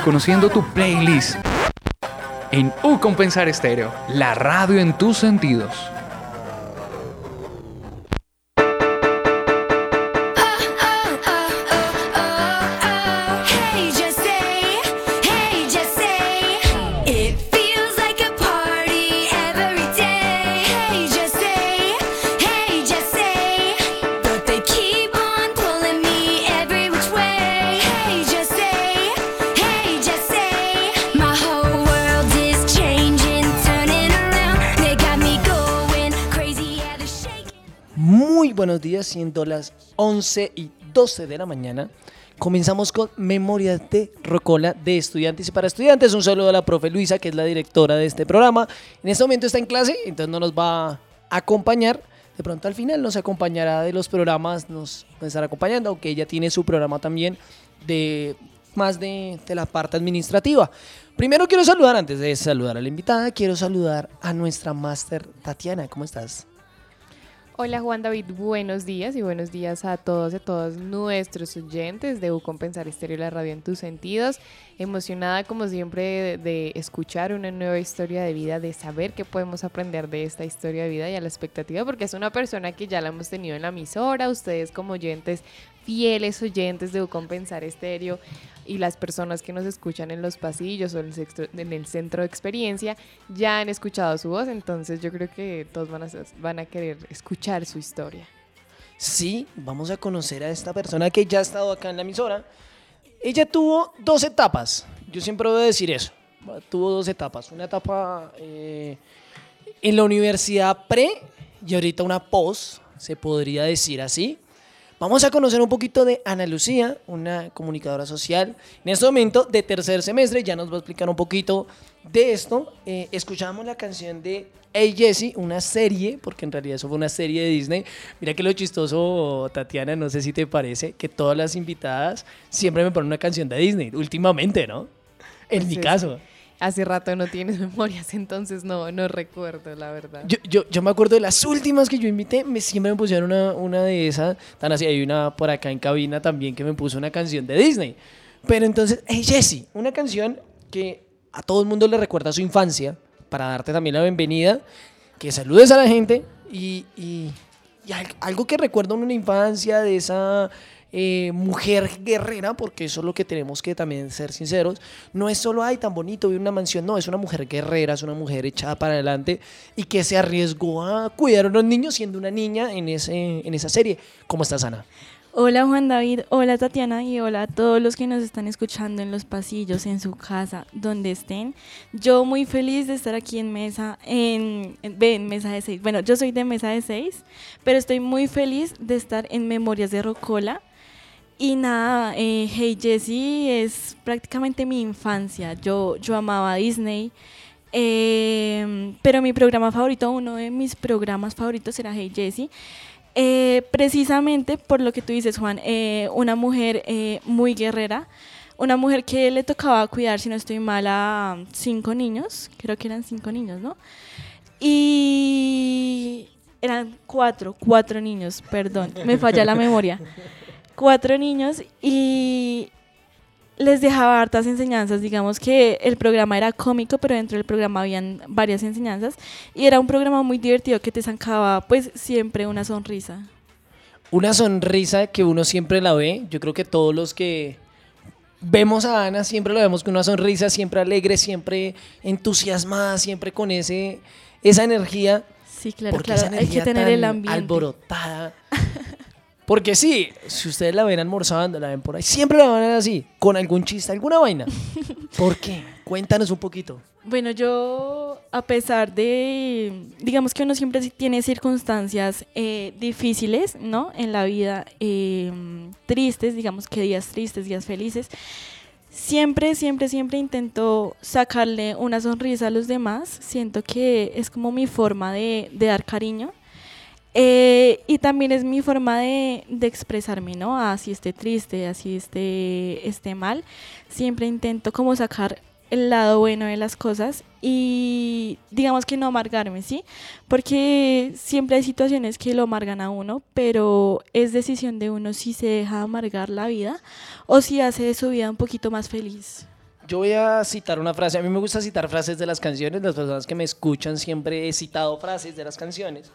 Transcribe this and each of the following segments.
conociendo tu playlist en U Compensar Estéreo, la radio en tus sentidos. Siendo las 11 y 12 de la mañana. Comenzamos con Memorias de Rocola de estudiantes y para estudiantes. Un saludo a la profe Luisa, que es la directora de este programa. En este momento está en clase, entonces no nos va a acompañar. De pronto al final nos acompañará de los programas, nos va a estar acompañando, aunque ella tiene su programa también de más de, de la parte administrativa. Primero quiero saludar, antes de saludar a la invitada, quiero saludar a nuestra máster Tatiana. ¿Cómo estás? Hola Juan David, buenos días y buenos días a todos y a todos nuestros oyentes de U Compensar Estéreo la radio en tus sentidos. Emocionada como siempre de, de escuchar una nueva historia de vida, de saber qué podemos aprender de esta historia de vida y a la expectativa porque es una persona que ya la hemos tenido en la emisora, ustedes como oyentes, fieles oyentes de Compensar Estéreo y las personas que nos escuchan en los pasillos o en el, sexto- en el centro de experiencia ya han escuchado su voz, entonces yo creo que todos van a, van a querer escuchar su historia. Sí, vamos a conocer a esta persona que ya ha estado acá en la emisora. Ella tuvo dos etapas. Yo siempre voy a decir eso. Tuvo dos etapas. Una etapa eh, en la universidad pre y ahorita una post, se podría decir así. Vamos a conocer un poquito de Ana Lucía, una comunicadora social. En este momento de tercer semestre ya nos va a explicar un poquito de esto. Eh, escuchamos la canción de Hey Jessie, una serie, porque en realidad eso fue una serie de Disney. Mira que lo chistoso, Tatiana, no sé si te parece, que todas las invitadas siempre me ponen una canción de Disney, últimamente, ¿no? En mi Sí, caso. Hace rato no tienes memorias, entonces no, no recuerdo, la verdad. Yo, yo, yo me acuerdo de las últimas que yo invité, me, siempre me pusieron una, una de esas, tan así, hay una por acá en cabina también que me puso una canción de Disney. Pero entonces, hey Jessie, una canción que a todo el mundo le recuerda a su infancia, para darte también la bienvenida, que saludes a la gente y, y- y al- algo que recuerda una infancia de esa eh, mujer guerrera, porque eso es lo que tenemos que también ser sinceros, no es solo, ay, tan bonito, vi una mansión, no, es una mujer guerrera, es una mujer echada para adelante y que se arriesgó a cuidar a los niños siendo una niña en, ese, en esa serie. ¿Cómo estás, Ana? Hola Juan David, hola Tatiana y hola a todos los que nos están escuchando en los pasillos, en su casa, donde estén. Yo muy feliz de estar aquí en mesa, en, en mesa de seis. Bueno, yo soy de mesa de seis, pero estoy muy feliz de estar en Memorias de Rocola. Y nada, eh, Hey Jessie es prácticamente mi infancia. Yo, yo amaba Disney. eh, pero mi programa favorito, uno de mis programas favoritos era Hey Jessie. Eh, precisamente por lo que tú dices, Juan, eh, una mujer muy guerrera, una mujer que le tocaba cuidar, si no estoy mal, a cinco niños, creo que eran cinco niños, ¿no? Y eran cuatro, cuatro niños, perdón, me falla la memoria. Cuatro niños y les dejaba hartas enseñanzas, digamos que el programa era cómico, pero dentro del programa habían varias enseñanzas y era un programa muy divertido que te sacaba pues siempre una sonrisa. Una sonrisa que uno siempre la ve, yo creo que todos los que vemos a Ana siempre la vemos con una sonrisa, siempre alegre, siempre entusiasmada, siempre con ese, esa energía. Sí, claro, porque claro, esa hay que energía tener tan el ambiente. alborotada. Porque sí, si ustedes la ven almorzando, la ven por ahí, siempre la van a ver así, con algún chiste, alguna vaina. ¿Por qué? Cuéntanos un poquito. Bueno, yo, a pesar de, digamos que uno siempre tiene circunstancias eh, difíciles, ¿no? En la vida, eh, tristes, digamos que días tristes, días felices. Siempre, siempre, siempre intento sacarle una sonrisa a los demás. Siento que es como mi forma de, de dar cariño. Eh, y también es mi forma de, de expresarme, ¿no? Así esté triste, así esté, esté mal. Siempre intento como sacar el lado bueno de las cosas y digamos que no amargarme, ¿sí? Porque siempre hay situaciones que lo amargan a uno, pero es decisión de uno si se deja amargar la vida o si hace de su vida un poquito más feliz. Yo voy a citar una frase. A mí me gusta citar frases de las canciones. Las personas que me escuchan siempre he citado frases de las canciones.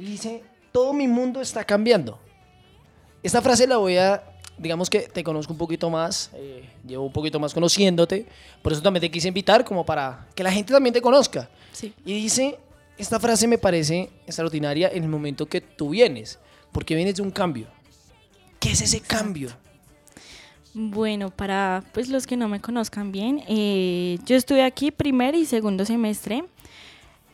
Y dice, todo mi mundo está cambiando. Esta frase la voy a, digamos que te conozco un poquito más, eh, llevo un poquito más conociéndote, por eso también te quise invitar como para que la gente también te conozca. Sí. Y dice, esta frase me parece extraordinaria en el momento que tú vienes, porque vienes de un cambio. ¿Qué es ese cambio? Bueno, para pues los que no me conozcan bien, eh, yo estuve aquí primer y segundo semestre,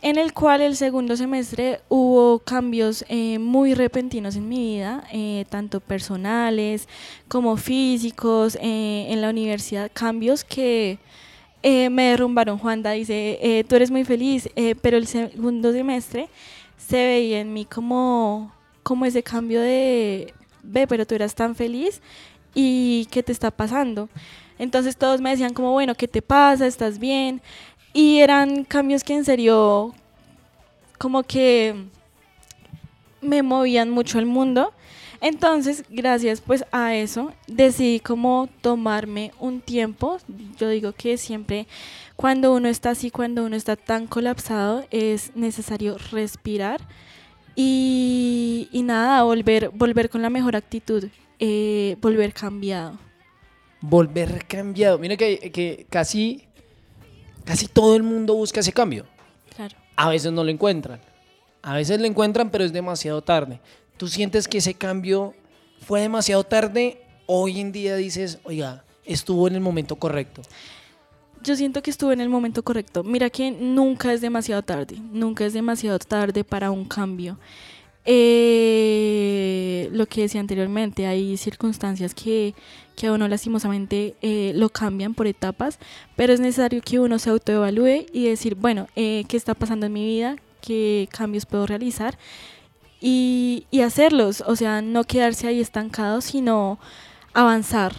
en el cual el segundo semestre hubo cambios eh, muy repentinos en mi vida, eh, tanto personales como físicos, eh, en la universidad, cambios que me derrumbaron. Juanda dice, tú eres muy feliz, pero el segundo semestre se veía en mí como, como ese cambio de, ve, pero tú eras tan feliz y qué te está pasando. Entonces todos me decían como, bueno, ¿qué te pasa? ¿Estás bien? Y eran cambios que en serio como que me movían mucho el mundo. Entonces, gracias pues a eso, decidí como tomarme un tiempo. Yo digo que siempre cuando uno está así, cuando uno está tan colapsado, es necesario respirar y, y nada, volver, volver con la mejor actitud, eh, volver cambiado. Volver cambiado. Mira que, que casi, casi todo el mundo busca ese cambio. Claro. A veces no lo encuentran. A veces lo encuentran, pero es demasiado tarde. ¿Tú sientes que ese cambio fue demasiado tarde? Hoy en día dices, oiga, estuvo en el momento correcto. Yo siento que estuve en el momento correcto. Mira que nunca es demasiado tarde, nunca es demasiado tarde para un cambio. Eh, lo que decía anteriormente, hay circunstancias que, que a uno lastimosamente eh, lo cambian por etapas, pero es necesario que uno se autoevalúe y decir, bueno, eh, ¿qué está pasando en mi vida? ¿Qué cambios puedo realizar? Y, y hacerlos, o sea, no quedarse ahí estancado, sino avanzar.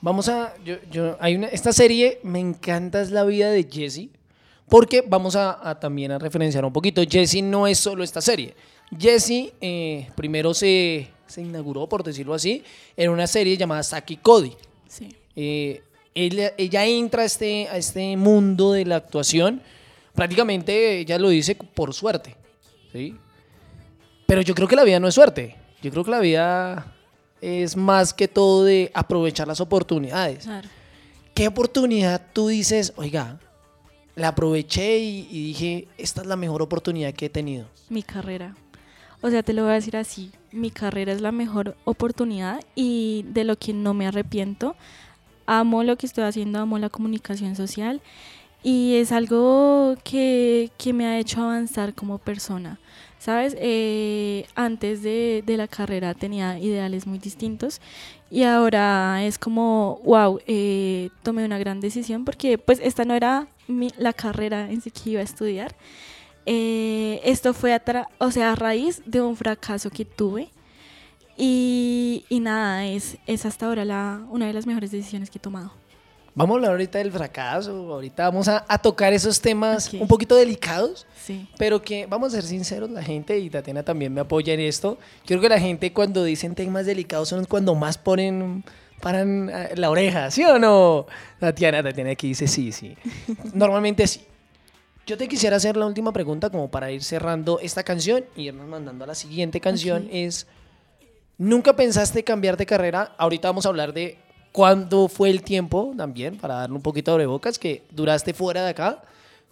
Vamos a. Yo, yo- hay una, esta serie me encanta, es la vida de Jesse. Porque vamos a, a también a referenciar un poquito. Jesse no es solo esta serie. Jesse eh, primero se, se inauguró, por decirlo así, en una serie llamada Saki Cody. Sí. Eh, ella, ella entra a este, a este mundo de la actuación, prácticamente ella lo dice por suerte, ¿sí? Pero yo creo que la vida no es suerte, yo creo que la vida es más que todo de aprovechar las oportunidades. Claro. ¿Qué oportunidad tú dices, oiga, la aproveché y, dije, esta es la mejor oportunidad que he tenido? Mi carrera. O sea, te lo voy a decir así. Mi carrera es la mejor oportunidad y de lo que no me arrepiento. Amo lo que estoy haciendo, amo la comunicación social y es algo que, que me ha hecho avanzar como persona. ¿Sabes? Eh, antes de, de la carrera tenía ideales muy distintos y ahora es como, wow, eh, tomé una gran decisión porque pues esta no era mi- la carrera en sí que iba a estudiar. Eh, esto fue a, tra- o sea, a raíz de un fracaso que tuve. Y, y nada, es, es hasta ahora la, una de las mejores decisiones que he tomado. Vamos a hablar ahorita del fracaso, ahorita vamos a, a tocar esos temas un poquito delicados. Sí. Pero que, vamos a ser sinceros, la gente, y Tatiana también me apoya en esto, creo que la gente cuando dicen temas delicados son cuando más ponen, paran eh, la oreja, ¿sí o no? Tatiana, Tatiana aquí dice sí, sí. Normalmente sí. Yo te quisiera hacer la última pregunta como para ir cerrando esta canción y irnos mandando a la siguiente canción. Ok. Es, ¿nunca pensaste cambiar de carrera? Ahorita vamos a hablar de cuándo fue el tiempo también, para darle un poquito de bocas, que duraste fuera de acá.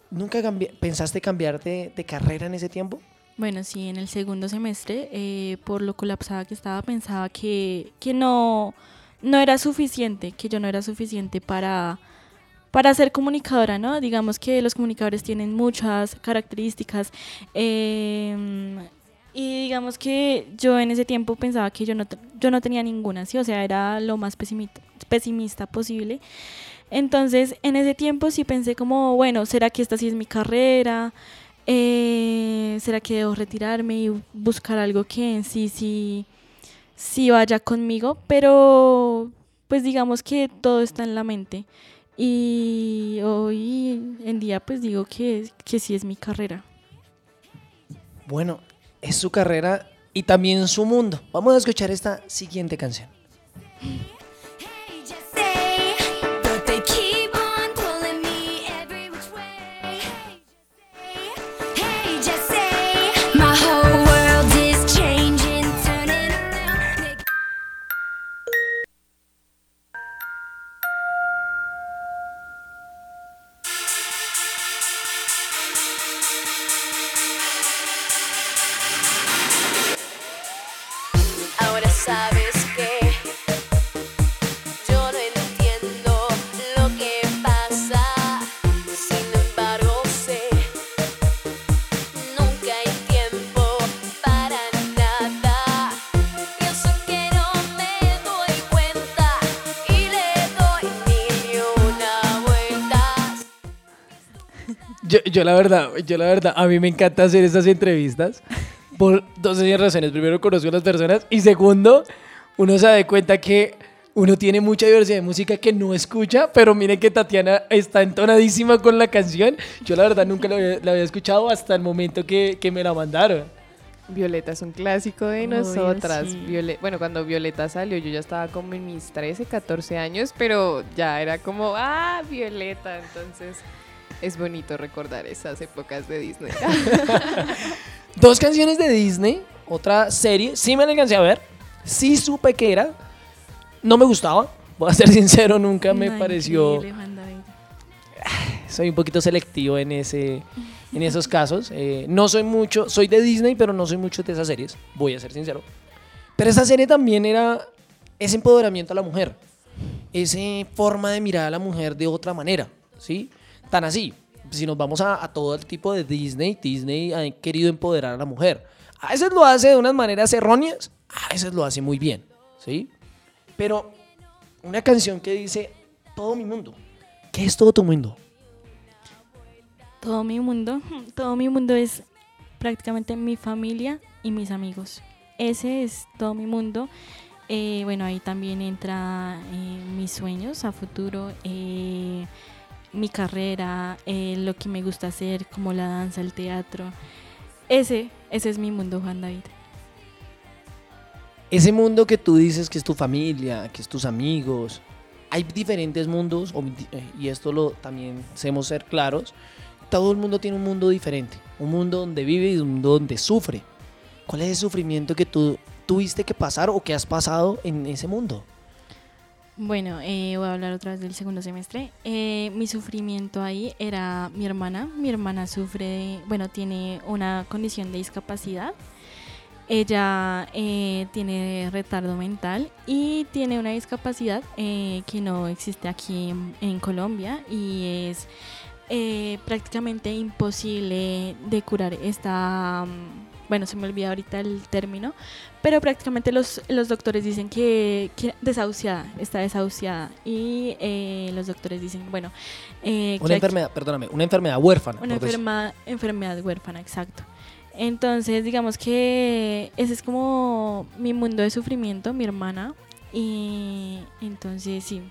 ¿Nunca cambi- pensaste cambiar de, de carrera en ese tiempo? Bueno, sí, en el segundo semestre, eh, por lo colapsada que estaba, pensaba que, que no, no era suficiente, que yo no era suficiente para, para ser comunicadora, ¿no? Digamos que los comunicadores tienen muchas características. eh, y digamos que yo en ese tiempo pensaba que yo no, yo no tenía ninguna, ¿sí? O sea, era lo más pesimista, pesimista posible. Entonces, en ese tiempo sí pensé como, bueno, ¿será que esta sí es mi carrera? Eh, ¿Será que debo retirarme y buscar algo que en sí sí, sí vaya conmigo? Pero, pues digamos que todo está en la mente. Y hoy en día pues digo que, que sí es mi carrera. Bueno, es su carrera y también su mundo. Vamos a escuchar esta siguiente canción. Yo, la verdad, yo la verdad, a mí me encanta hacer estas entrevistas por dos razones. Primero, conozco a las personas y segundo, uno se da cuenta que uno tiene mucha diversidad de música que no escucha, pero miren que Tatiana está entonadísima con la canción. Yo la verdad nunca la había, la había escuchado hasta el momento que, que me la mandaron. Violeta es un clásico de Obvio, nosotras. sí. Bueno, cuando Violeta salió, yo ya estaba como en mis 13, 14 años, pero ya era como, ah, Violeta. Entonces, es bonito recordar esas épocas de Disney. Dos canciones de Disney, otra serie, sí me la alcancé a ver, sí supe que era, no me gustaba, voy a ser sincero, nunca me No, pareció... soy un poquito selectivo en ese en esos casos. Eh, no soy mucho, soy de Disney, pero no soy mucho de esas series, voy a ser sincero. Pero esa serie también era ese empoderamiento a la mujer, esa forma de mirar a la mujer de otra manera, ¿sí? Tan así, si nos vamos a, todo el tipo de Disney, Disney ha querido empoderar a la mujer. A veces lo hace de unas maneras erróneas, a veces lo hace muy bien, ¿sí? Pero una canción que dice, todo mi mundo. ¿Qué es todo tu mundo? Todo mi mundo, todo mi mundo es prácticamente mi familia y mis amigos. Ese es todo mi mundo. Eh, bueno, ahí también entra eh, mis sueños a futuro, eh, mi carrera, eh, lo que me gusta hacer, como la danza, el teatro. Ese, ese es mi mundo, Juan David. ese mundo que tú dices que es tu familia, que es tus amigos, hay diferentes mundos, y esto lo también hacemos ser claros, todo el mundo tiene un mundo diferente, un mundo donde vive y un mundo donde sufre. ¿Cuál es el sufrimiento que tú tuviste que pasar o que has pasado en ese mundo? Bueno, eh, voy a hablar otra vez del segundo semestre. Eh, mi sufrimiento ahí era mi hermana. Mi hermana sufre, bueno, tiene una condición de discapacidad. Ella eh, tiene retardo mental y tiene una discapacidad eh, que no existe aquí en, en Colombia y es eh, prácticamente imposible de curar esta... mm, Bueno, se me olvida ahorita el término, pero prácticamente los, los doctores dicen que, que desahuciada, está desahuciada. Y eh, los doctores dicen, bueno, eh, que Una aquí- enfermedad, perdóname, una enfermedad huérfana. una enferma- enfermedad huérfana, exacto. Entonces, digamos que ese es como mi mundo de sufrimiento, mi hermana. Y entonces, sí.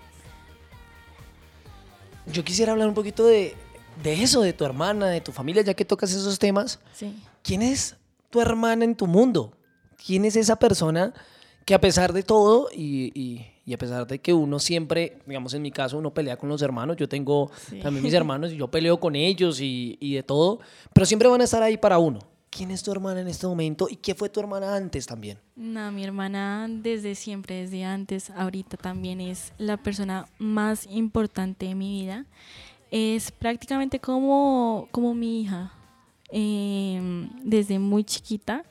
Yo quisiera hablar un poquito de, de eso, de tu hermana, de tu familia, ya que tocas esos temas. Sí. ¿Quién es tu hermana en tu mundo? ¿Quién es esa persona que a pesar de todo y, y- y a pesar de que uno siempre, digamos en mi caso, uno pelea con los hermanos, yo tengo Sí. también mis hermanos y yo peleo con ellos y, y de todo, pero siempre van a estar ahí para uno. ¿Quién es tu hermana en este momento y qué fue tu hermana antes también? No, mi hermana desde siempre, desde antes, ahorita también es la persona más importante de mi vida. Es prácticamente como, como mi hija. Eh, desde muy chiquita,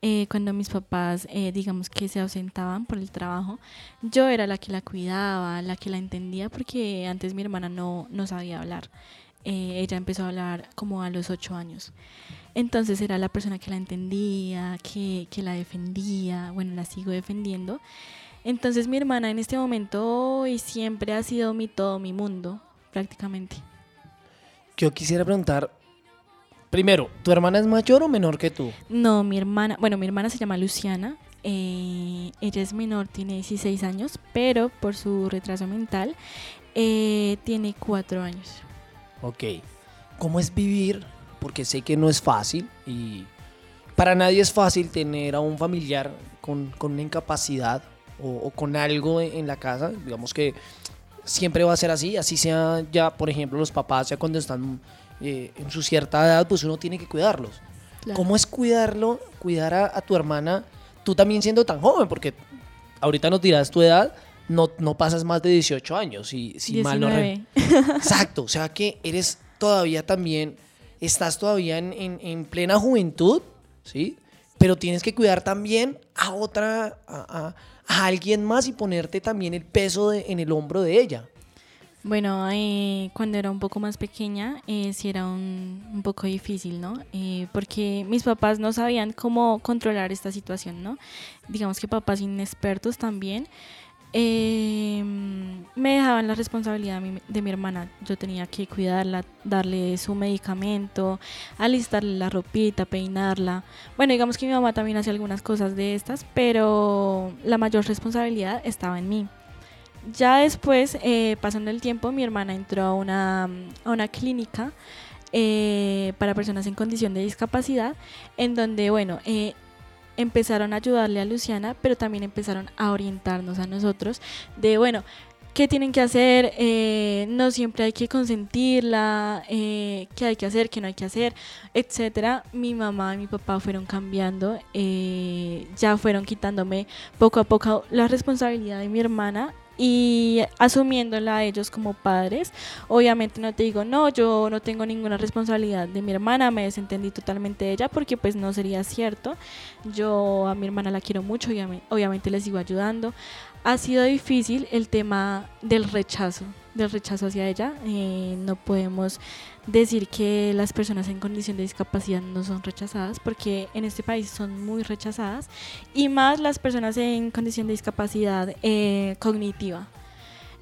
eh, cuando mis papás, eh, digamos que se ausentaban por el trabajo, yo era la que la cuidaba, la que la entendía, porque antes mi hermana no, no sabía hablar. Eh, ella empezó a hablar como a los ocho años. Entonces era la persona que la entendía, que, que la defendía, bueno, la sigo defendiendo. Entonces mi hermana en este momento y siempre ha sido mi todo, mi mundo, prácticamente. Yo quisiera preguntar, primero, ¿tu hermana es mayor o menor que tú? No, mi hermana, bueno, mi hermana se llama Luciana, eh, ella es menor, tiene 16 años, pero por su retraso mental eh, tiene 4 años. Ok. ¿Cómo es vivir? Porque sé que no es fácil y para nadie es fácil tener a un familiar con, con una incapacidad o, o con algo en, en la casa. Digamos que siempre va a ser así, así sea ya, por ejemplo, los papás ya cuando están eh, en su cierta edad, pues uno tiene que cuidarlos. Claro. ¿Cómo es cuidarlo, cuidar a, a tu hermana, tú también siendo tan joven? Porque ahorita nos dirás tu edad, no, no pasas más de 18 años, si, si mal no re- 19. Exacto, o sea que eres todavía también, estás todavía en, en- en plena juventud, ¿sí? Pero tienes que cuidar también a otra, a, a- a alguien más y ponerte también el peso de- en el hombro de ella. Bueno, eh, cuando era un poco más pequeña, eh, sí era un, poco difícil, ¿no? Eh, porque mis papás no sabían cómo controlar esta situación, ¿no? Digamos que papás inexpertos también. eh, me dejaban la responsabilidad de mi, de mi hermana. Yo tenía que cuidarla, darle su medicamento, alistarle la ropita, peinarla. Bueno, digamos que mi mamá también hacía algunas cosas de estas, pero la mayor responsabilidad estaba en mí. Ya después, eh, pasando el tiempo, mi hermana entró a una, a una clínica eh, para personas en condición de discapacidad, en donde, bueno, eh, empezaron a ayudarle a Luciana, pero también empezaron a orientarnos a nosotros de, bueno, qué tienen que hacer, no siempre hay que consentirla, qué hay que hacer, qué no hay que hacer, etcétera. Mi mamá y mi papá fueron cambiando, ya fueron quitándome poco a poco la responsabilidad de mi hermana y asumiéndola a ellos como padres. Obviamente no te digo, no, yo no tengo ninguna responsabilidad de mi hermana, me desentendí totalmente de ella porque pues no sería cierto. Yo a mi hermana la quiero mucho y obvi- obviamente le sigo ayudando. Ha sido difícil el tema del rechazo, del rechazo hacia ella. Eh, no podemos decir que las personas en condición de discapacidad no son rechazadas, porque en este país son muy rechazadas, y más las personas en condición de discapacidad eh, cognitiva.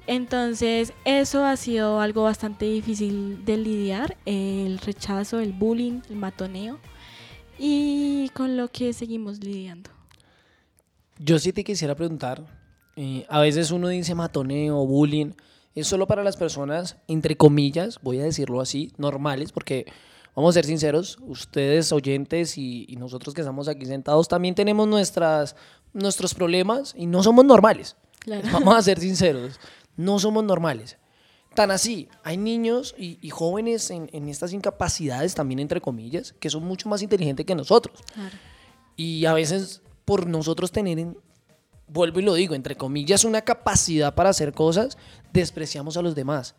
Entonces, eso ha sido algo bastante difícil de lidiar, el rechazo, el bullying, el matoneo, y con lo que seguimos lidiando. Yo sí te quisiera preguntar, eh, a veces uno dice matoneo, bullying, es solo para las personas, entre comillas, voy a decirlo así, normales, porque vamos a ser sinceros, ustedes oyentes y, y nosotros que estamos aquí sentados también tenemos nuestras, nuestros problemas y no somos normales. Claro. Vamos a ser sinceros, no somos normales. Tan así, hay niños y, y jóvenes en, en estas incapacidades, también entre comillas, que son mucho más inteligentes que nosotros. Claro. Y a veces por nosotros tener, en- vuelvo y lo digo, entre comillas, una capacidad para hacer cosas, despreciamos a los demás.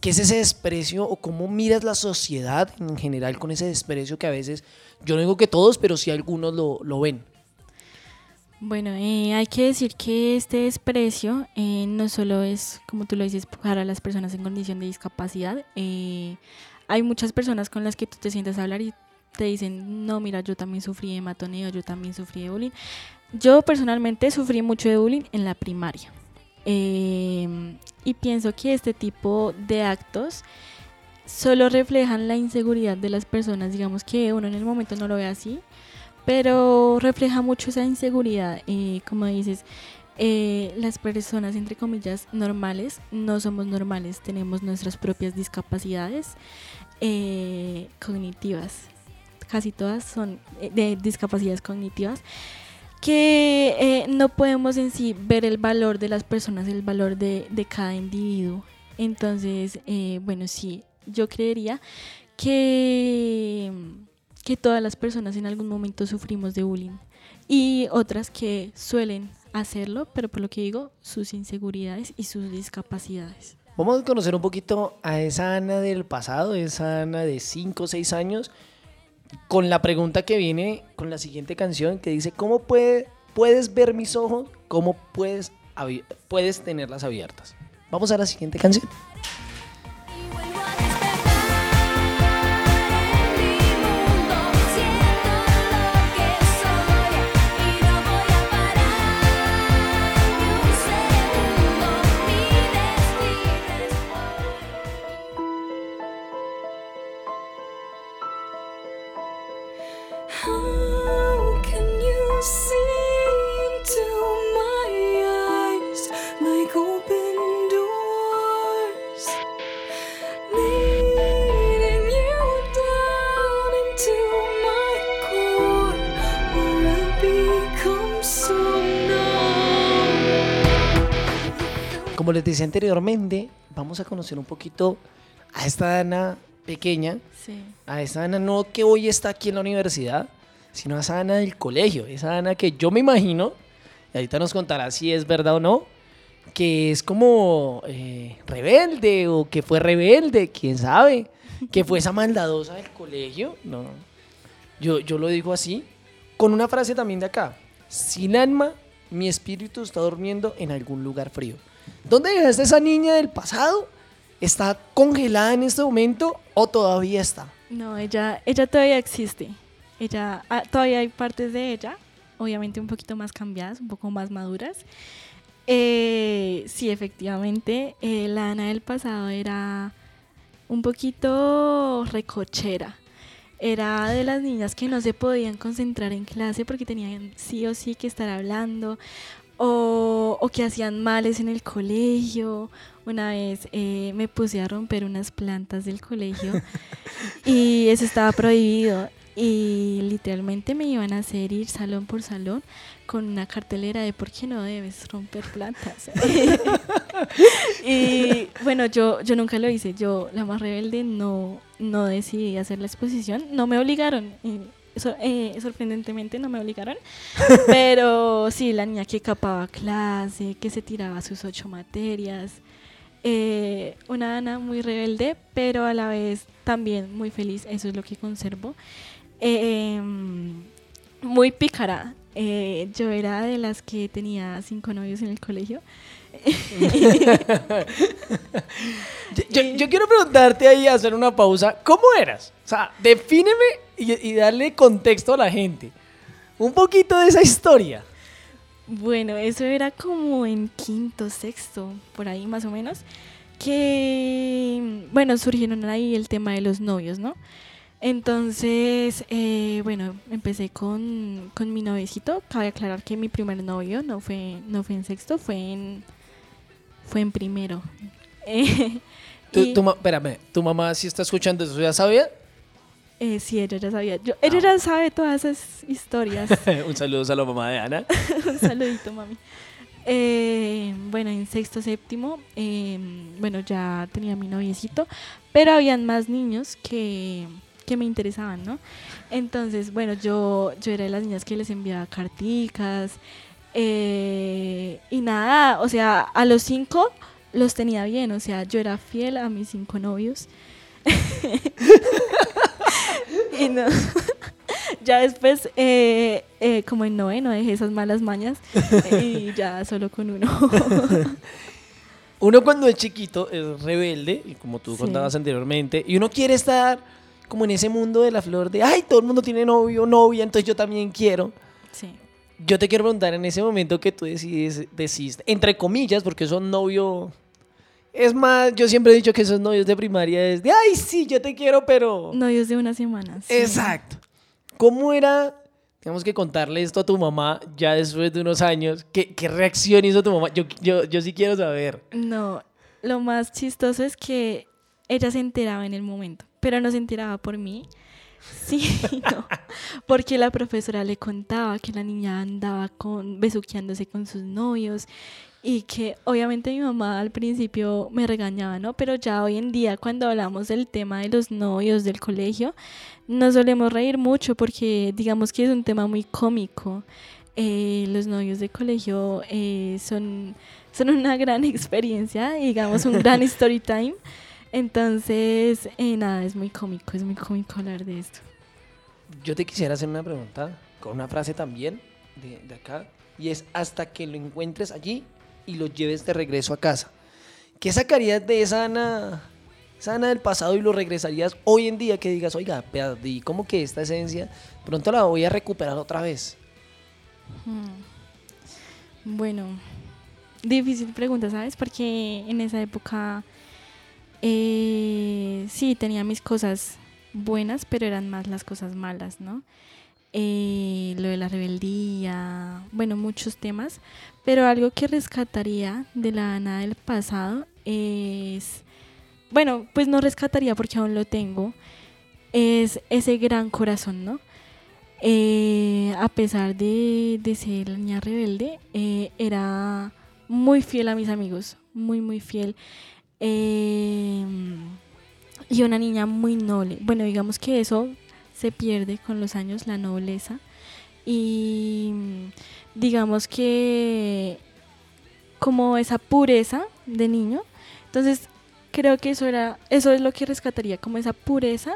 ¿Qué es ese desprecio o cómo miras la sociedad en general con ese desprecio que a veces, yo no digo que todos, pero sí algunos lo, lo ven? Bueno, eh, hay que decir que este desprecio eh, no solo es, como tú lo dices, para las personas en condición de discapacidad. eh, hay muchas personas con las que tú te sientes a hablar y te dicen, no, mira, yo también sufrí de matoneo, yo también sufrí de bullying. Yo personalmente sufrí mucho de bullying en la primaria. Eh, y pienso que este tipo de actos solo reflejan la inseguridad de las personas. Digamos que uno en el momento no lo ve así, pero refleja mucho esa inseguridad. como dices, eh, las personas, entre comillas, normales, no somos normales, tenemos nuestras propias discapacidades eh, cognitivas. Casi todas son eh, de discapacidades cognitivas que eh, no podemos en sí ver el valor de las personas, el valor de, de cada individuo. Entonces, eh, bueno, sí, yo creería que, que todas las personas en algún momento sufrimos de bullying y otras que suelen hacerlo, pero por lo que digo, sus inseguridades y sus discapacidades. Vamos a conocer un poquito a esa Ana del pasado, esa Ana de 5 o 6 años, con la pregunta que viene con la siguiente canción que dice, ¿cómo puede, puedes ver mis ojos? ¿Cómo puedes, puedes tenerlas abiertas? Vamos a la siguiente canción. Decía anteriormente, vamos a conocer un poquito a esta Ana pequeña, Sí. a esa Ana no que hoy está aquí en la universidad, sino a esa Ana del colegio, esa Ana que yo me imagino, y ahorita nos contará si es verdad o no, que es como eh, rebelde o que fue rebelde, quién sabe, que fue esa maldadosa del colegio, no, yo, yo lo digo así, con una frase también de acá, sin alma, mi espíritu está durmiendo en algún lugar frío. ¿Dónde dejaste esa niña del pasado? ¿Está congelada en este momento o todavía está? No, ella, ella todavía existe. Ella, ah, todavía hay partes de ella, obviamente un poquito más cambiadas, un poco más maduras. Eh, sí, efectivamente, eh, la Ana del pasado era un poquito recochera. Era de las niñas que no se podían concentrar en clase porque tenían sí o sí que estar hablando o, o que hacían males en el colegio. Una vez eh, me puse a romper unas plantas del colegio y eso estaba prohibido. Y literalmente me iban a hacer ir salón por salón con una cartelera de por qué no debes romper plantas. y bueno, yo, yo nunca lo hice. Yo, la más rebelde, no, no decidí hacer la exposición. No me obligaron. y eh, sorprendentemente no me obligaron. Pero sí, la niña que capaba clase, que se tiraba sus ocho materias. Eh, una Ana muy rebelde, pero a la vez también muy feliz. Eso es lo que conservo. Eh, muy pícara. Eh, yo era de las que tenía cinco novios en el colegio. Yo quiero preguntarte ahí, hacer una pausa. ¿Cómo eras? O sea, defíneme y, y darle contexto a la gente. Un poquito de esa historia. Bueno, eso era como en quinto, sexto, por ahí más o menos. Que, bueno, surgieron ahí el tema de los novios, ¿no? Entonces, eh, bueno, empecé con, con mi noviecito. Cabe aclarar que mi primer novio no fue, no fue en sexto, fue en, fue en primero. Eh, Tu, y- tu ma- espérame, ¿tu mamá si está escuchando eso ya sabía? Eh, sí, ella ya sabía. Yo, ella ya sabe todas esas historias. Un saludo a la mamá de Ana. Un saludito, mami. Eh, bueno, en sexto, séptimo, eh, bueno, ya tenía mi noviecito, pero habían más niños que, que me interesaban, ¿no? Entonces, bueno, yo, yo era de las niñas que les enviaba carticas eh, y nada, o sea, a los cinco los tenía bien, o sea, yo era fiel a mis cinco novios. y no. ya después, eh, eh, como en noveno, dejé esas malas mañas y ya solo con uno. Uno cuando es chiquito es rebelde, y como tú Sí. contabas anteriormente, y uno quiere estar como en ese mundo de la flor de, ay, todo el mundo tiene novio, novia, entonces yo también quiero. sí. Yo te quiero preguntar en ese momento que tú decides, decís, entre comillas, porque son novio... Es más, yo siempre he dicho que esos novios de primaria es de, ay, sí, yo te quiero, pero... Novios de una semana. sí. Exacto. ¿Cómo era, tenemos que contarle esto a tu mamá ya después de unos años? ¿Qué, qué reacción hizo tu mamá? Yo, yo, yo sí quiero saber. No, lo más chistoso es que ella se enteraba en el momento, pero no se enteraba por mí. Sí, no, porque la profesora le contaba que la niña andaba con besuqueándose con sus novios y que obviamente mi mamá al principio me regañaba, ¿no? Pero ya hoy en día cuando hablamos del tema de los novios del colegio, nos solemos reír mucho porque digamos que es un tema muy cómico. Eh, los novios de colegio eh, son, son una gran experiencia, digamos un gran story time. Entonces, eh, nada, es muy cómico, es muy cómico hablar de esto. Yo te quisiera hacer una pregunta con una frase también de, de acá. Y es hasta que lo encuentres allí y lo lleves de regreso a casa. ¿Qué sacarías de esa Ana, esa Ana del pasado y lo regresarías hoy en día que digas, oiga, perdí como que esta esencia, pronto la voy a recuperar otra vez? Hmm. Bueno, difícil pregunta, ¿sabes? Porque en esa época eh, sí tenía mis cosas buenas, pero eran más las cosas malas, ¿no? Eh, lo de la rebeldía, bueno, muchos temas, pero algo que rescataría de la Ana del pasado es, bueno, pues no rescataría porque aún lo tengo, es ese gran corazón, ¿no? Eh, a pesar de, de ser la niña rebelde, eh, era muy fiel a mis amigos, muy, muy fiel. Y una niña muy noble. Bueno, digamos que eso se pierde con los años, la nobleza. Y digamos que como esa pureza de niño. Entonces, creo que eso era, eso es lo que rescataría, como esa pureza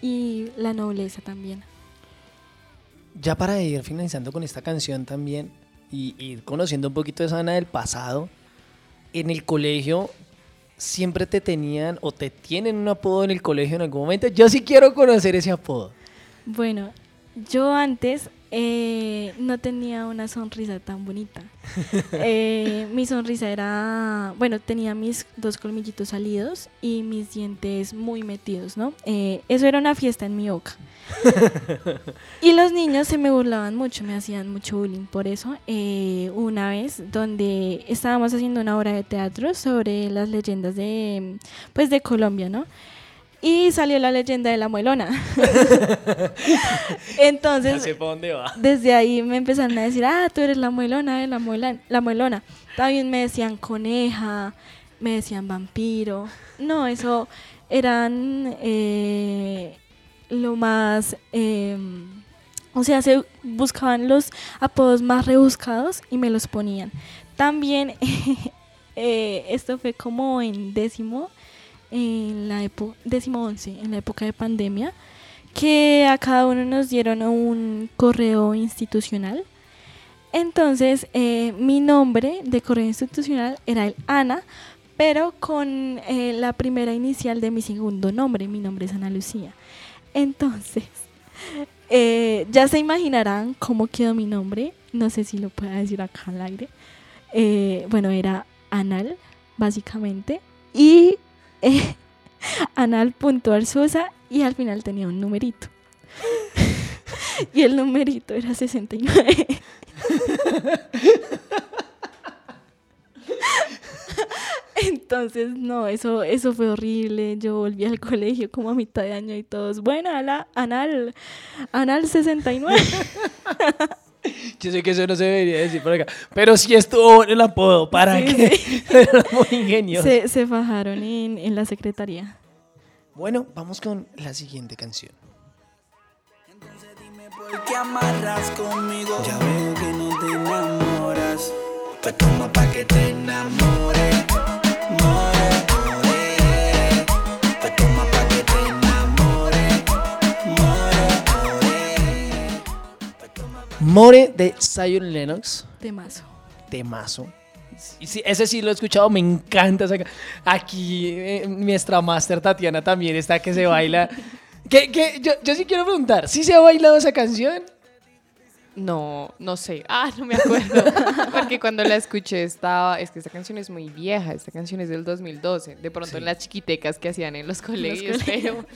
y la nobleza también. Ya para ir finalizando con esta canción también y ir conociendo un poquito de esa Ana del pasado, en el colegio siempre te tenían o te tienen un apodo en el colegio en algún momento. Yo sí quiero conocer ese apodo. Bueno, yo antes eh, no tenía una sonrisa tan bonita. Eh, mi sonrisa era, bueno, tenía mis dos colmillitos salidos y mis dientes muy metidos, ¿no? Eh, eso era una fiesta en mi boca. y los niños se me burlaban mucho, me hacían mucho bullying por eso. Eh, una vez donde estábamos haciendo una obra de teatro sobre las leyendas de, pues, de Colombia, ¿no? Y salió la leyenda de la muelona. Entonces, para dónde va. desde ahí me empezaron a decir, ah, tú eres la muelona, la, muela- la muelona. También me decían coneja, me decían vampiro. No, eso eran eh, lo más... eh, o sea, se buscaban los apodos más rebuscados y me los ponían. También, eh, esto fue como en décimo, en la época, décimo once, en la época de pandemia que a cada uno nos dieron un correo institucional. Entonces, eh, mi nombre de correo institucional era el Ana, pero con eh, la primera inicial de mi segundo nombre. Mi nombre es Ana Lucía. Entonces, eh, ya se imaginarán cómo quedó mi nombre. No sé si lo puedo decir acá al aire. Eh, bueno, era Anal, básicamente. Y eh, anal.arzusa y al final tenía un numerito. y el numerito era 69. Entonces, no, eso, eso fue horrible. Yo volví al colegio como a mitad de año y todos, bueno, ala- anal, anal 69. Yo sé que eso no se debería decir por acá, pero sí estuvo bueno el apodo, ¿para Sí, qué? Era muy ingenioso. se, se fajaron en, en la secretaría. Bueno, vamos con la siguiente canción. ¿Por qué amarras conmigo? Ya veo que no te enamoras. Pues toma pa' que te enamore. More. De Zion Lennox, De mazo. temazo. Y sí, ese sí lo he escuchado, me encanta. esa Aquí eh, nuestra máster Tatiana también está que se baila. ¿Qué, qué? Yo, yo sí quiero preguntar, ¿sí se ha bailado esa canción? No, no sé. Ah, no me acuerdo. Porque cuando la escuché estaba. Es que esta canción es muy vieja. Esta canción es del 2012. De pronto Sí. en las chiquitecas que hacían en los colegios. colegios. Pero.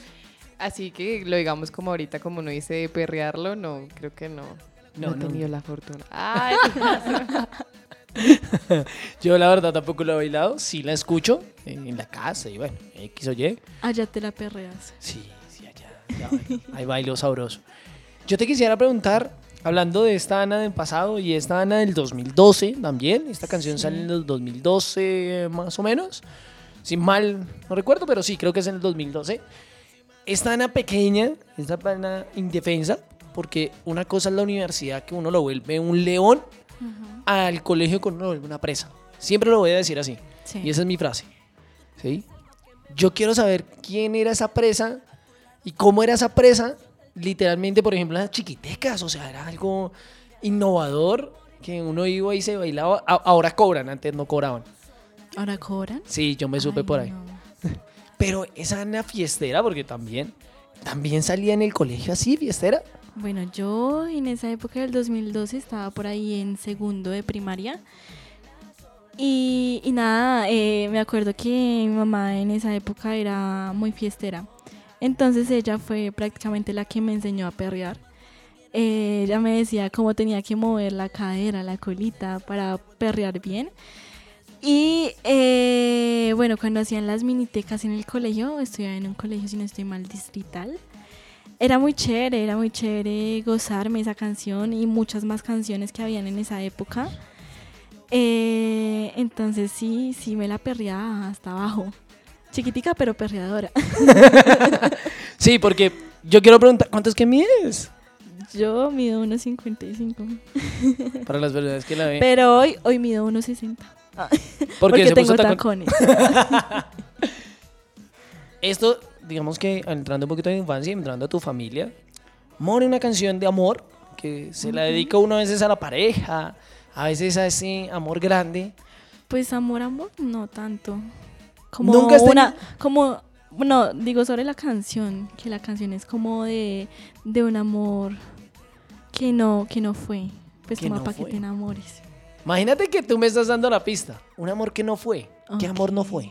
Así que lo digamos como ahorita, como no dice de perrearlo, no, creo que no. No, No, no. he tenido la fortuna. Ay, Yo la verdad tampoco lo he bailado, sí la escucho eh, en la casa y bueno, X o Y. Allá te la perreas. Sí, sí, allá. ya bailo. Hay bailo sabroso. Yo te quisiera preguntar, hablando de esta Ana del pasado y esta Ana del 2012 también, esta canción sale en el 2012 eh, más o menos, sin mal, no recuerdo, pero sí, creo que es en el 2012. Esta Ana pequeña, esta Ana indefensa, porque una cosa es la universidad que uno lo vuelve un león, al colegio que uno lo vuelve una presa. Siempre lo voy a decir así. Sí. Y esa es mi frase. ¿Sí? Yo quiero saber quién era esa presa y cómo era esa presa, literalmente, por ejemplo, las chiquitecas. O sea, era algo innovador que uno iba y se bailaba. Ahora cobran, antes no cobraban. ¿Ahora cobran? Sí, yo me supe Ay, por ahí. no. Pero esa Ana fiestera, porque también, también salía en el colegio así, fiestera. Bueno, yo en esa época del 2012 estaba por ahí en segundo de primaria. Y, nada, eh, me acuerdo que mi mamá en esa época era muy fiestera. Entonces ella fue prácticamente la que me enseñó a perrear. Eh, ella me decía cómo tenía que mover la cadera, la colita para perrear bien. Y eh, bueno, cuando hacían las minitecas en el colegio, estudiaba en un colegio, si no estoy mal, distrital. Era muy chévere, era muy chévere gozarme esa canción y muchas más canciones que habían en esa época. Eh, entonces sí, sí me la perreaba hasta abajo. Chiquitica pero perreadora. Sí, porque yo quiero preguntar, ¿cuánto es que mides? Yo mido 1,55. Para las personas que la ven. Pero hoy, hoy mido 1,60. Porque, Porque, se tengo tacones. Esto, digamos que entrando un poquito en infancia, entrando a tu familia, More una canción de amor que se la dedica uno a veces a la pareja, a veces a ese amor grande. Pues amor, amor, no tanto. Como ¿Nunca una, como, no, digo sobre la canción, que la canción es como de, de un amor que no, que no fue. Pues toma no para que te enamores. Imagínate que tú me estás dando la pista. Un amor que no fue. ¿Qué amor no fue?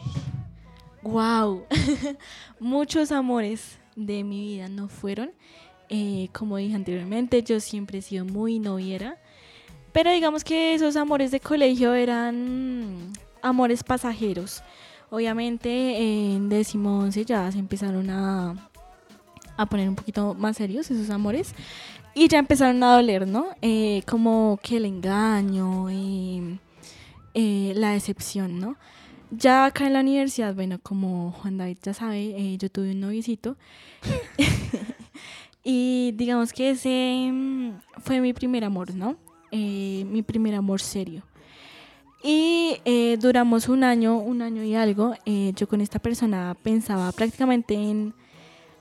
Wow. Muchos amores de mi vida no fueron. Eh, como dije anteriormente, yo siempre he sido muy noviera. Pero digamos que esos amores de colegio eran amores pasajeros. Obviamente en décimo once ya se empezaron a, a poner un poquito más serios esos amores. Y ya empezaron a doler, ¿no? Eh, como que el engaño, eh, eh, la decepción, ¿no? Ya acá en la universidad, bueno, como Juan David ya sabe, eh, yo tuve un noviecito. y digamos que ese mm, fue mi primer amor, ¿no? Eh, mi primer amor serio. Y eh, duramos un año, un año y algo. eh, yo con esta persona pensaba prácticamente en,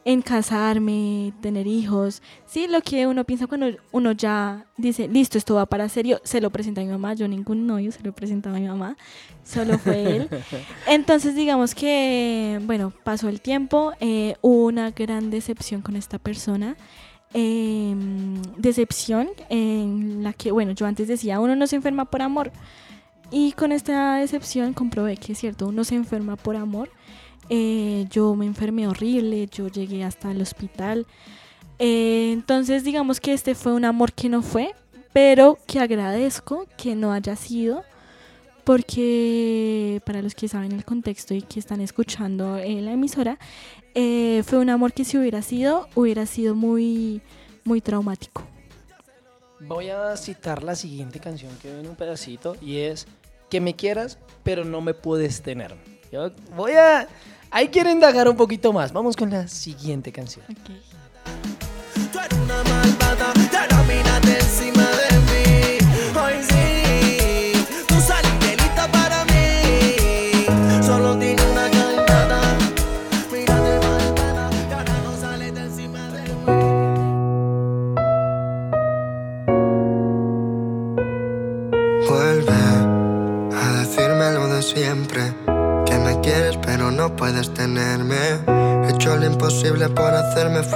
en casarme, tener hijos. Sí, lo que uno piensa cuando uno ya dice, listo, esto va para serio, se lo presenta a mi mamá. Yo ningún novio se lo presentaba a mi mamá, solo fue él. Entonces, digamos que, bueno, pasó el tiempo, eh, hubo una gran decepción con esta persona. eh, decepción en la que, bueno, yo antes decía, uno no se enferma por amor. Y con esta decepción comprobé que es cierto, uno se enferma por amor. Eh, yo me enfermé horrible, yo llegué hasta el hospital. Eh, entonces, digamos que este fue un amor que no fue, pero que agradezco que no haya sido, porque para los que saben el contexto y que están escuchando la emisora, eh, fue un amor que si hubiera sido, hubiera sido muy, muy traumático. Voy a citar la siguiente canción que viene un pedacito y es que me quieras, pero no me puedes tener. Yo voy a. Ahí quiero indagar un poquito más. Vamos con la siguiente canción.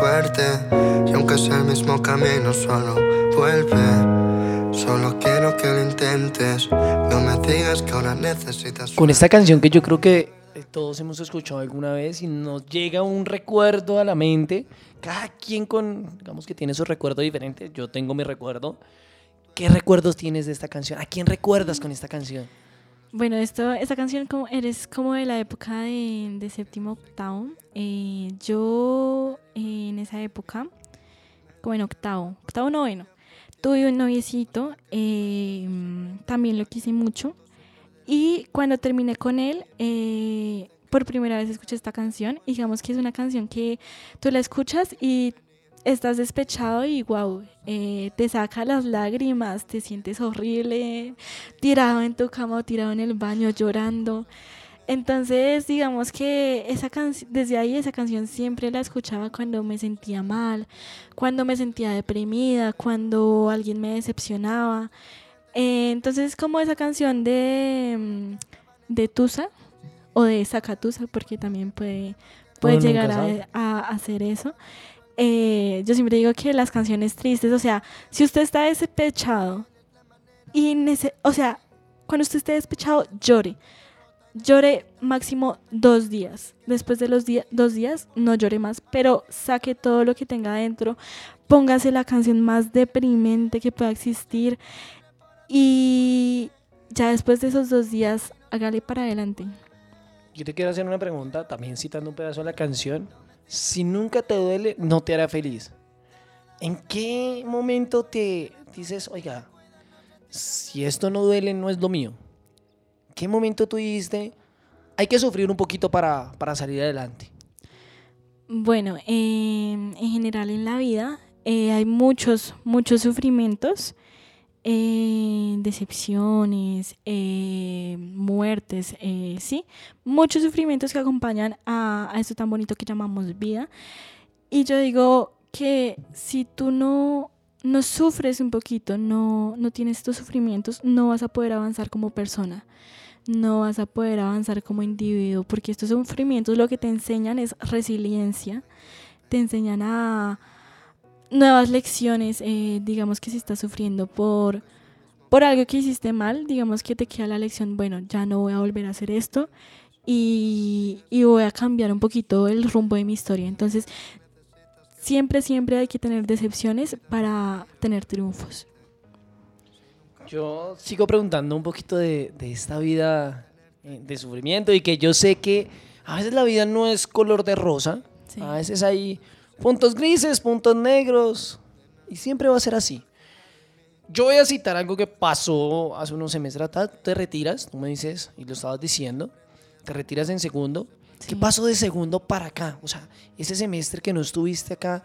Fuerte. Y aunque sea el mismo camino, solo vuelve. Solo quiero que lo intentes. No me digas que ahora necesitas. Con esta canción que yo creo que eh, todos hemos escuchado alguna vez y nos llega un recuerdo a la mente. Cada quien con, digamos que tiene su recuerdo diferente. Yo tengo mi recuerdo. ¿Qué recuerdos tienes de esta canción? ¿A quién recuerdas con esta canción? Bueno, esto, esta canción como eres como de la época de, séptimo octavo. Eh, yo eh, en esa época, como en octavo, octavo noveno, tuve un noviecito, eh, también lo quise mucho. Y cuando terminé con él, por primera vez escuché esta canción. Digamos que es una canción que tú la escuchas y estás despechado y wow, te saca las lágrimas, te sientes horrible, tirado en tu cama o tirado en el baño llorando. Entonces, digamos que esa canción, desde ahí esa canción siempre la escuchaba cuando me sentía mal, cuando me sentía deprimida, cuando alguien me decepcionaba. Eh, entonces, como esa canción de, mm, de Tusa o de Zacatusa, porque también puede, puede llegar a hacer eso. Eh, yo siempre digo que las canciones tristes, o sea, si usted está despechado y, nece- o sea, cuando usted esté despechado, llore. Llore máximo dos días. Después de los dos días, no llore más, pero saque todo lo que tenga adentro. Póngase la canción más deprimente que pueda existir. Y ya después de esos dos días, hágale para adelante. Yo te quiero hacer una pregunta, también citando un pedazo de la canción. Si nunca te duele, no te hará feliz. ¿En qué momento te dices, oiga, si esto no duele, no es lo mío? ¿Qué momento tú hay que sufrir un poquito para, para salir adelante? Bueno, eh, en general en la vida eh, hay muchos, muchos sufrimientos, eh, decepciones, eh, muertes, eh, sí, muchos sufrimientos que acompañan a, a esto tan bonito que llamamos vida. Y yo digo que si tú no, no sufres un poquito, no, no tienes estos sufrimientos, no vas a poder avanzar como persona no vas a poder avanzar como individuo, porque estos sufrimientos lo que te enseñan es resiliencia, te enseñan a, nuevas lecciones, eh, digamos que si estás sufriendo por, por algo que hiciste mal, digamos que te queda la lección, bueno, ya no voy a volver a hacer esto y, y voy a cambiar un poquito el rumbo de mi historia. Entonces, siempre, siempre hay que tener decepciones para tener triunfos. Yo sigo preguntando un poquito de, de esta vida eh, de sufrimiento y que yo sé que a veces la vida no es color de rosa, Sí. a veces hay puntos grises, puntos negros y siempre va a ser así. Yo voy a citar algo que pasó hace unos semestres atrás. Te retiras, tú me dices, y lo estabas diciendo, te retiras en segundo. ¿Qué Sí. pasó de segundo para acá? O sea, ese semestre que no estuviste acá,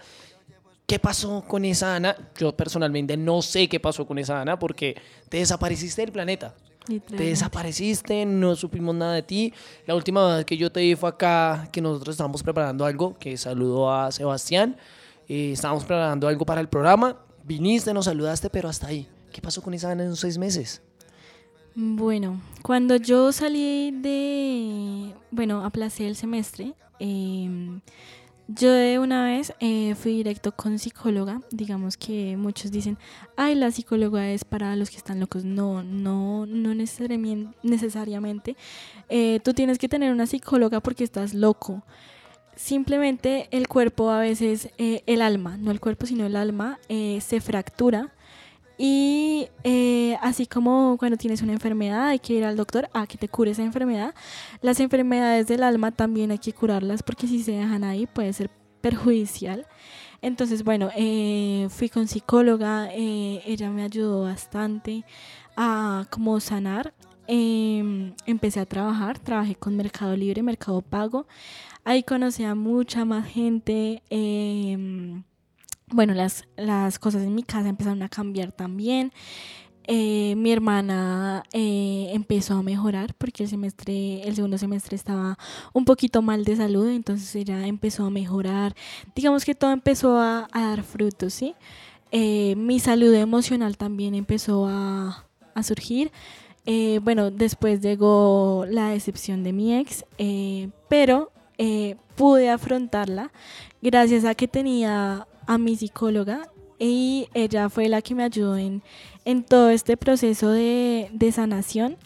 ¿qué pasó con esa Ana? Yo personalmente no sé qué pasó con esa Ana porque te desapareciste del planeta. Te desapareciste, no supimos nada de ti. La última vez que yo te vi fue acá, que nosotros estábamos preparando algo, que saludó a Sebastián. eh, estábamos preparando algo para el programa. Viniste, nos saludaste, pero hasta ahí. ¿Qué pasó con esa en esos seis meses? Bueno, cuando yo salí de, bueno, aplacé el semestre, em, yo de una vez eh, fui directo con psicóloga. Digamos que muchos dicen, ay, la psicóloga es para los que están locos. No, no, no necesariamente. Eh, tú tienes que tener una psicóloga porque estás loco. Simplemente el cuerpo a veces, eh, el alma, no el cuerpo sino el alma, eh, se fractura y eh, así como cuando tienes una enfermedad hay que ir al doctor a que te cure esa enfermedad, las enfermedades del alma también hay que curarlas porque si se dejan ahí puede ser perjudicial. Entonces, bueno, eh, fui con psicóloga, eh, ella me ayudó bastante a como sanar. Em, empecé a trabajar, trabajé con Mercado Libre, Mercado Pago. Ahí conocí a mucha más gente. Bueno, las, las cosas en mi casa empezaron a cambiar también. Eh, mi hermana eh, empezó a mejorar porque el semestre, el segundo semestre estaba un poquito mal de salud, entonces ella empezó a mejorar. Digamos que todo empezó a, a dar frutos, ¿sí? Eh, mi salud emocional también empezó a, a surgir. Eh, bueno, después llegó la decepción de mi ex, pero pude afrontarla gracias a que tenía a mi psicóloga y ella fue la que me ayudó en, en todo este proceso de, de sanación.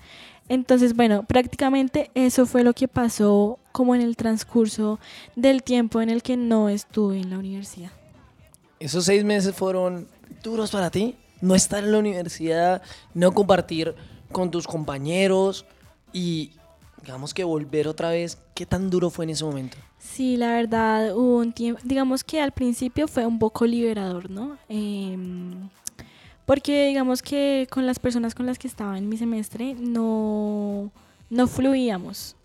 Entonces, bueno, prácticamente eso fue lo que pasó como en el transcurso del tiempo en el que no estuve en la universidad. ¿Esos seis meses fueron duros para ti? No estar en la universidad, no compartir con tus compañeros y digamos que volver otra vez. ¿Qué tan duro fue en ese momento? Sí, la verdad, hubo un tiempo, digamos que al principio fue un poco liberador, ¿no? Em, porque digamos que con las personas con las que estaba en mi semestre no, no fluíamos.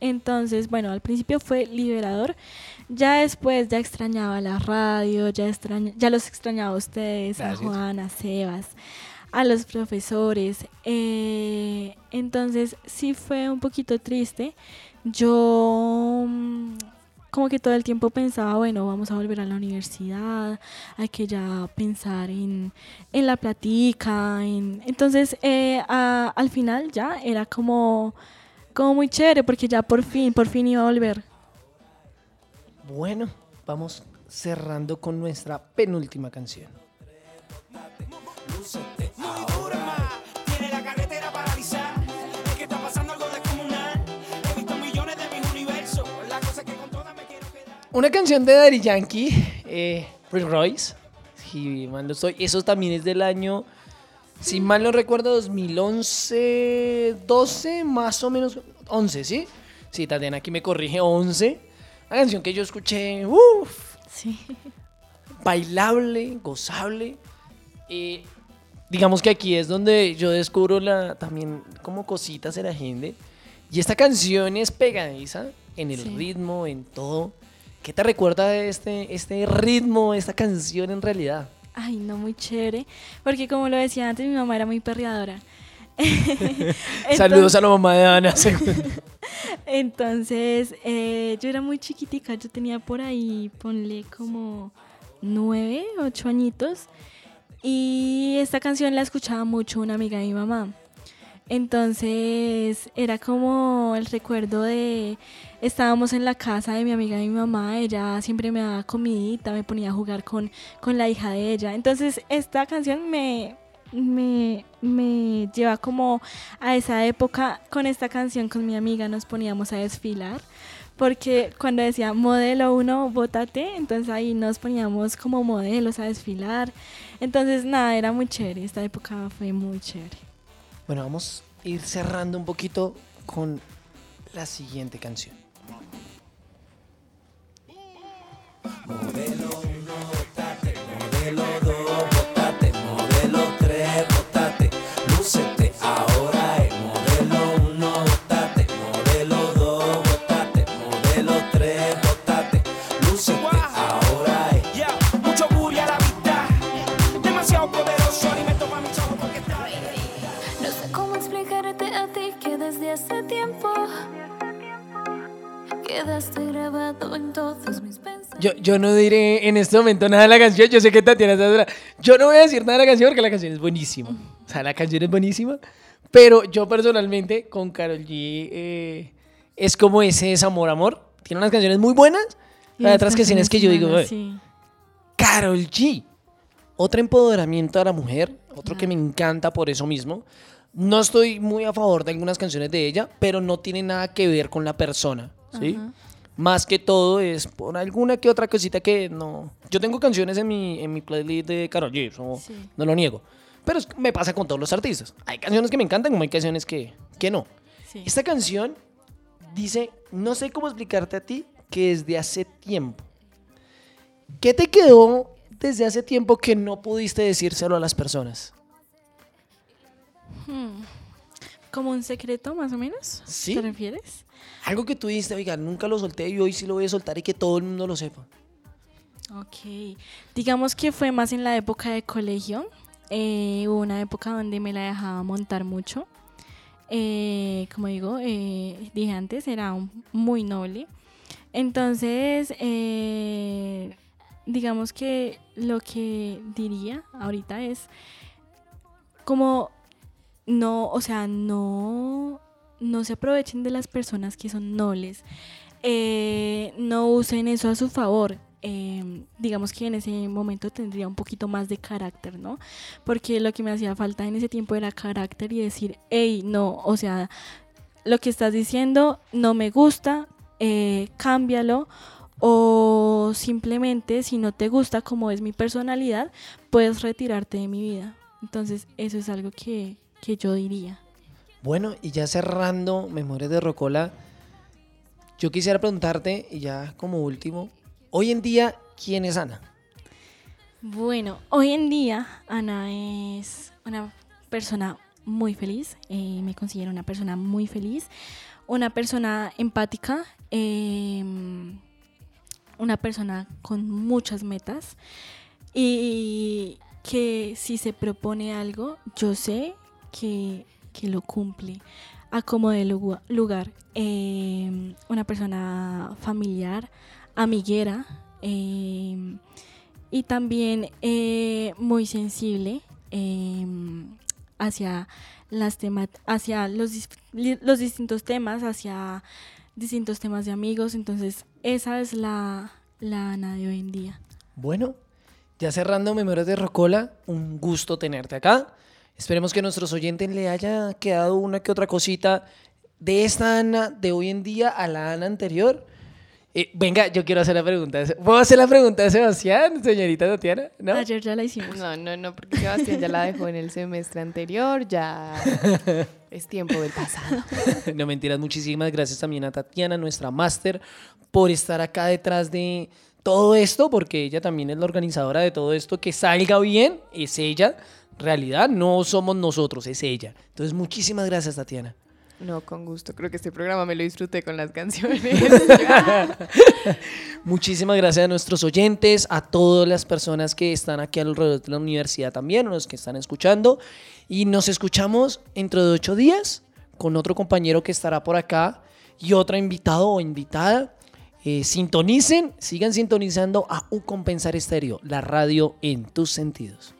Entonces, bueno, al principio fue liberador. Ya después ya extrañaba la radio, ya, extraña, ya los extrañaba a ustedes, Gracias. a Juan, a Sebas, a los profesores. Eh, entonces sí fue un poquito triste. Yo como que todo el tiempo pensaba, bueno, vamos a volver a la universidad, hay que ya pensar en, en la platica. En... Entonces eh, a- al final ya era como, como muy chévere porque ya por fin, por fin iba a volver. Bueno, vamos cerrando con nuestra penúltima canción. Una canción de Daddy Yankee, eh, Royce. Si mal no estoy. Eso también es del año, si mal no recuerdo, 2011, 12, más o menos. 11, ¿sí? Sí, Tatiana aquí me corrige, 11. Una canción que yo escuché, uff, Sí. bailable, gozable. Eh, digamos que aquí es donde yo descubro la, también como cositas de la gente. Y esta canción es pegadiza en el Sí. ritmo, en todo. ¿Qué te recuerda este, este ritmo, esta canción en realidad? Ay, no, muy chévere. Porque como lo decía antes, mi mamá era muy perreadora. Saludos a la mamá de Ana. Entonces, eh, yo era muy chiquitica, yo tenía por ahí, ponle como nueve, ocho añitos. Y esta canción la escuchaba mucho una amiga de mi mamá. Entonces, era como el recuerdo de estábamos en la casa de mi amiga y mi mamá, ella siempre me daba comidita, me ponía a jugar con, con la hija de ella. Entonces esta canción me, me, me lleva como a esa época. Con esta canción con mi amiga nos poníamos a desfilar. Porque cuando decía modelo 1, bótate, entonces ahí nos poníamos como modelos a desfilar. Entonces, nada, era muy chévere. Esta época fue muy chévere. Bueno, vamos a ir cerrando un poquito con la siguiente canción. Modelo Yo, no diré en este momento nada de la canción. Yo sé que Tatiana está. Yo no voy a decir nada de la canción porque la canción es buenísima. O sea, la canción es buenísima. Pero yo personalmente con Carol G eh, es como ese desamor amor. Tiene unas canciones muy buenas. Y Hay otras canciones que yo digo, malas, "Oye, sí. Carol G. Otro empoderamiento a la mujer, otro que me encanta por eso mismo. No estoy muy a favor de algunas canciones de ella, pero no tiene nada que ver con la persona, ¿sí? Más que todo es por alguna que otra cosita que no... Yo tengo canciones en mi, en mi playlist de Carol G, eso Sí. no lo niego. Pero me pasa con todos los artistas. Hay canciones que me encantan como hay canciones que, que no. Sí. Esta canción dice, no sé cómo explicarte a ti que desde hace tiempo. ¿Qué te quedó desde hace tiempo que no pudiste decírselo a las personas? Como un secreto, más o menos. Sí. ¿Te refieres? Algo que tú dijiste, oiga, nunca lo solté y hoy sí lo voy a soltar y que todo el mundo lo sepa. Ok. Digamos que fue más en la época de colegio. Eh, hubo una época donde me la dejaba montar mucho. Eh, como digo, eh, dije antes, era un- muy noble. Entonces, eh, digamos que lo que diría ahorita es como no, o sea, no, no se aprovechen de las personas que son nobles. Eh, no usen eso a su favor. Eh, digamos que en ese momento tendría un poquito más de carácter, ¿no? Porque lo que me hacía falta en ese tiempo era carácter y decir, hey, no, o sea, lo que estás diciendo no me gusta, eh, cámbialo. O simplemente, si no te gusta como es mi personalidad, puedes retirarte de mi vida. Entonces, eso es algo que, que yo diría. Bueno, y ya cerrando Memorias de Rocola, yo quisiera preguntarte, y ya como último, hoy en día, ¿quién es Ana? Bueno, hoy en día Ana es una persona muy feliz, eh, me considero una persona muy feliz, una persona empática, eh, una persona con muchas metas y que si se propone algo, yo sé que, que lo cumple a como de lugar. Eh, una persona familiar, amiguera. eh, y también eh, muy sensible eh, hacia las hacia los, los distintos temas hacia distintos temas de amigos entonces esa es la la Ana de hoy en día Bueno, ya cerrando Memorias de Rocola, un gusto tenerte acá. Esperemos que a nuestros oyentes le haya quedado una que otra cosita de esta Ana de hoy en día a la Ana anterior. Eh, venga, yo quiero hacer la pregunta. ¿Puedo hacer la pregunta de Sebastián, señorita Tatiana? ¿No? ayer ya la hicimos No, no, no, porque Sebastián ya la dejó en el semestre anterior, ya es tiempo del pasado. no mentiras, muchísimas gracias también a Tatiana, nuestra máster, por estar acá detrás de todo esto, porque ella también es la organizadora de todo esto. Que salga bien, es ella. Realidad, no somos nosotros, es ella. Entonces, muchísimas gracias, Tatiana. No, con gusto. Creo que este programa me lo disfruté con las canciones. Muchísimas gracias a nuestros oyentes, a todas las personas que están aquí alrededor de la universidad también, a los que están escuchando. Y nos escuchamos dentro de ocho días con otro compañero que estará por acá y otro invitado o invitada. Eh, sintonicen, sigan sintonizando a Un Compensar Estéreo, la radio en tus sentidos.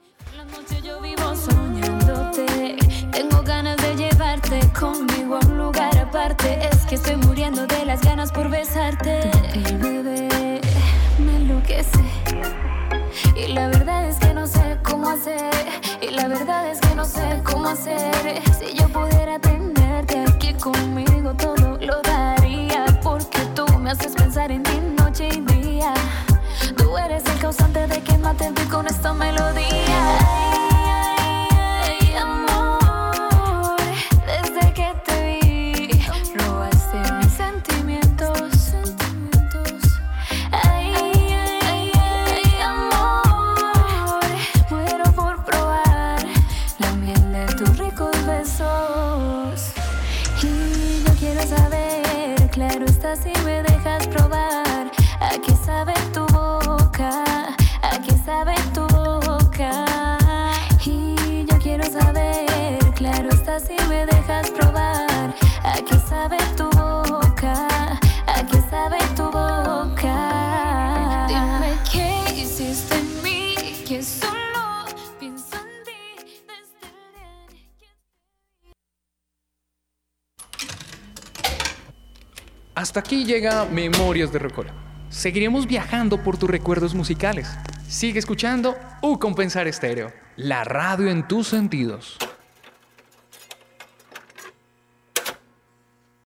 Yo vivo soñándote. Tengo ganas de llevarte conmigo a un lugar aparte. Es que estoy muriendo de las ganas por besarte. El bebé me enloquece. Y la verdad es que no sé cómo hacer. Y la verdad es que no sé cómo hacer. Si yo pudiera tenerte aquí conmigo, todo lo daría. Porque tú me haces pensar en ti Hasta aquí llega Memorias de Rocola. Seguiremos viajando por tus recuerdos musicales. Sigue escuchando U Compensar Estéreo, la radio en tus sentidos.